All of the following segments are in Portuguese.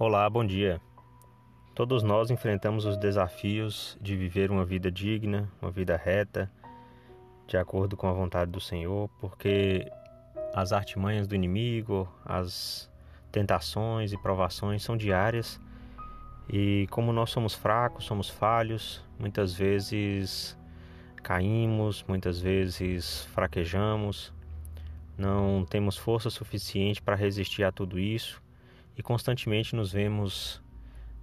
Olá, bom dia. Todos nós enfrentamos os desafios de viver uma vida digna, uma vida reta, de acordo com a vontade do Senhor, porque as artimanhas do inimigo, as tentações e provações são diárias. E, como nós somos fracos, somos falhos, muitas vezes caímos, muitas vezes fraquejamos, não temos força suficiente para resistir a tudo isso e constantemente nos vemos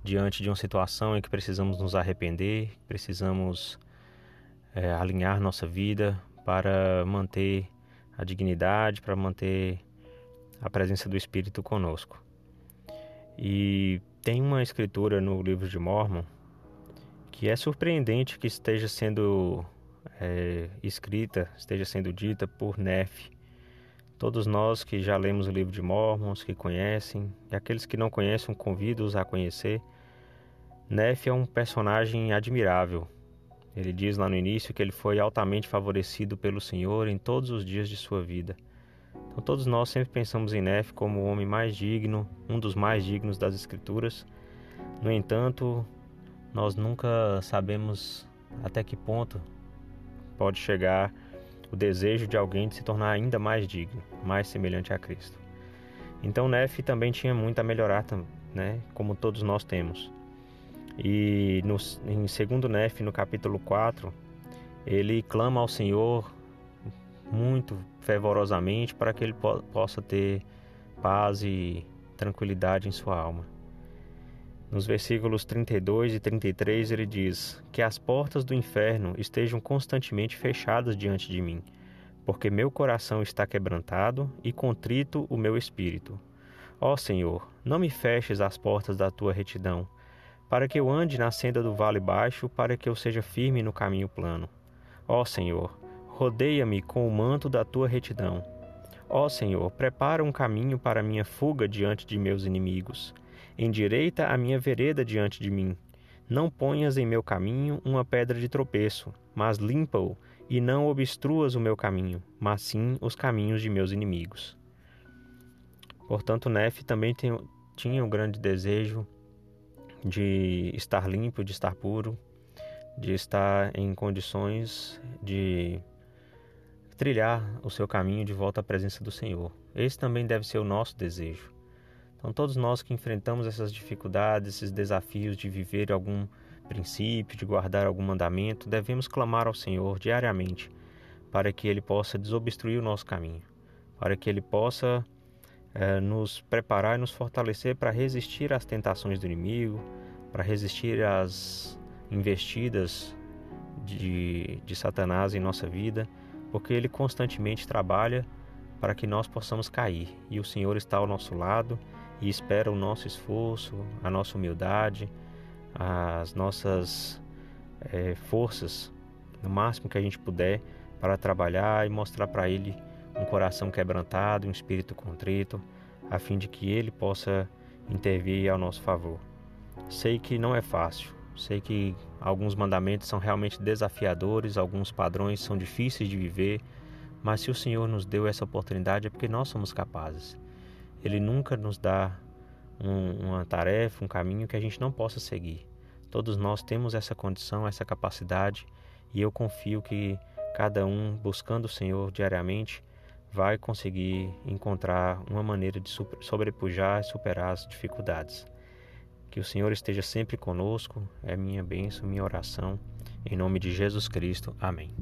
diante de uma situação em que precisamos nos arrepender, precisamos é, alinhar nossa vida para manter a dignidade, para manter a presença do Espírito conosco. E tem uma escritura no livro de Mormon que é surpreendente que esteja sendo é, escrita, esteja sendo dita por Nefe, Todos nós que já lemos o livro de Mormons, que conhecem, e aqueles que não conhecem, convido-os a conhecer. Nefe é um personagem admirável. Ele diz lá no início que ele foi altamente favorecido pelo Senhor em todos os dias de sua vida. Então, todos nós sempre pensamos em Nefe como o homem mais digno, um dos mais dignos das Escrituras. No entanto, nós nunca sabemos até que ponto pode chegar o desejo de alguém de se tornar ainda mais digno, mais semelhante a Cristo. Então Nefe também tinha muito a melhorar, né, como todos nós temos. E no, em 2 Nefe, no capítulo 4, ele clama ao Senhor muito fervorosamente para que ele po possa ter paz e tranquilidade em sua alma. Nos versículos 32 e 33 ele diz: Que as portas do inferno estejam constantemente fechadas diante de mim, porque meu coração está quebrantado e contrito o meu espírito. Ó Senhor, não me feches as portas da tua retidão, para que eu ande na senda do vale baixo, para que eu seja firme no caminho plano. Ó Senhor, rodeia-me com o manto da tua retidão. Ó Senhor, prepara um caminho para minha fuga diante de meus inimigos Endireita a minha vereda diante de mim. Não ponhas em meu caminho uma pedra de tropeço, mas limpa-o, e não obstruas o meu caminho, mas sim os caminhos de meus inimigos. Portanto, Nefe também tem, tinha um grande desejo de estar limpo, de estar puro, de estar em condições de trilhar o seu caminho de volta à presença do Senhor. Esse também deve ser o nosso desejo. Então, todos nós que enfrentamos essas dificuldades, esses desafios de viver algum princípio, de guardar algum mandamento, devemos clamar ao Senhor diariamente para que Ele possa desobstruir o nosso caminho, para que Ele possa eh, nos preparar e nos fortalecer para resistir às tentações do inimigo, para resistir às investidas de, de Satanás em nossa vida, porque Ele constantemente trabalha para que nós possamos cair. E o Senhor está ao nosso lado e espera o nosso esforço, a nossa humildade, as nossas é, forças, no máximo que a gente puder, para trabalhar e mostrar para Ele um coração quebrantado, um espírito contrito, a fim de que Ele possa intervir ao nosso favor. Sei que não é fácil, sei que alguns mandamentos são realmente desafiadores, alguns padrões são difíceis de viver, mas se o Senhor nos deu essa oportunidade é porque nós somos capazes. Ele nunca nos dá um, uma tarefa, um caminho que a gente não possa seguir. Todos nós temos essa condição, essa capacidade, e eu confio que cada um, buscando o Senhor diariamente, vai conseguir encontrar uma maneira de sobrepujar e superar as dificuldades. Que o Senhor esteja sempre conosco, é minha bênção, minha oração. Em nome de Jesus Cristo. Amém.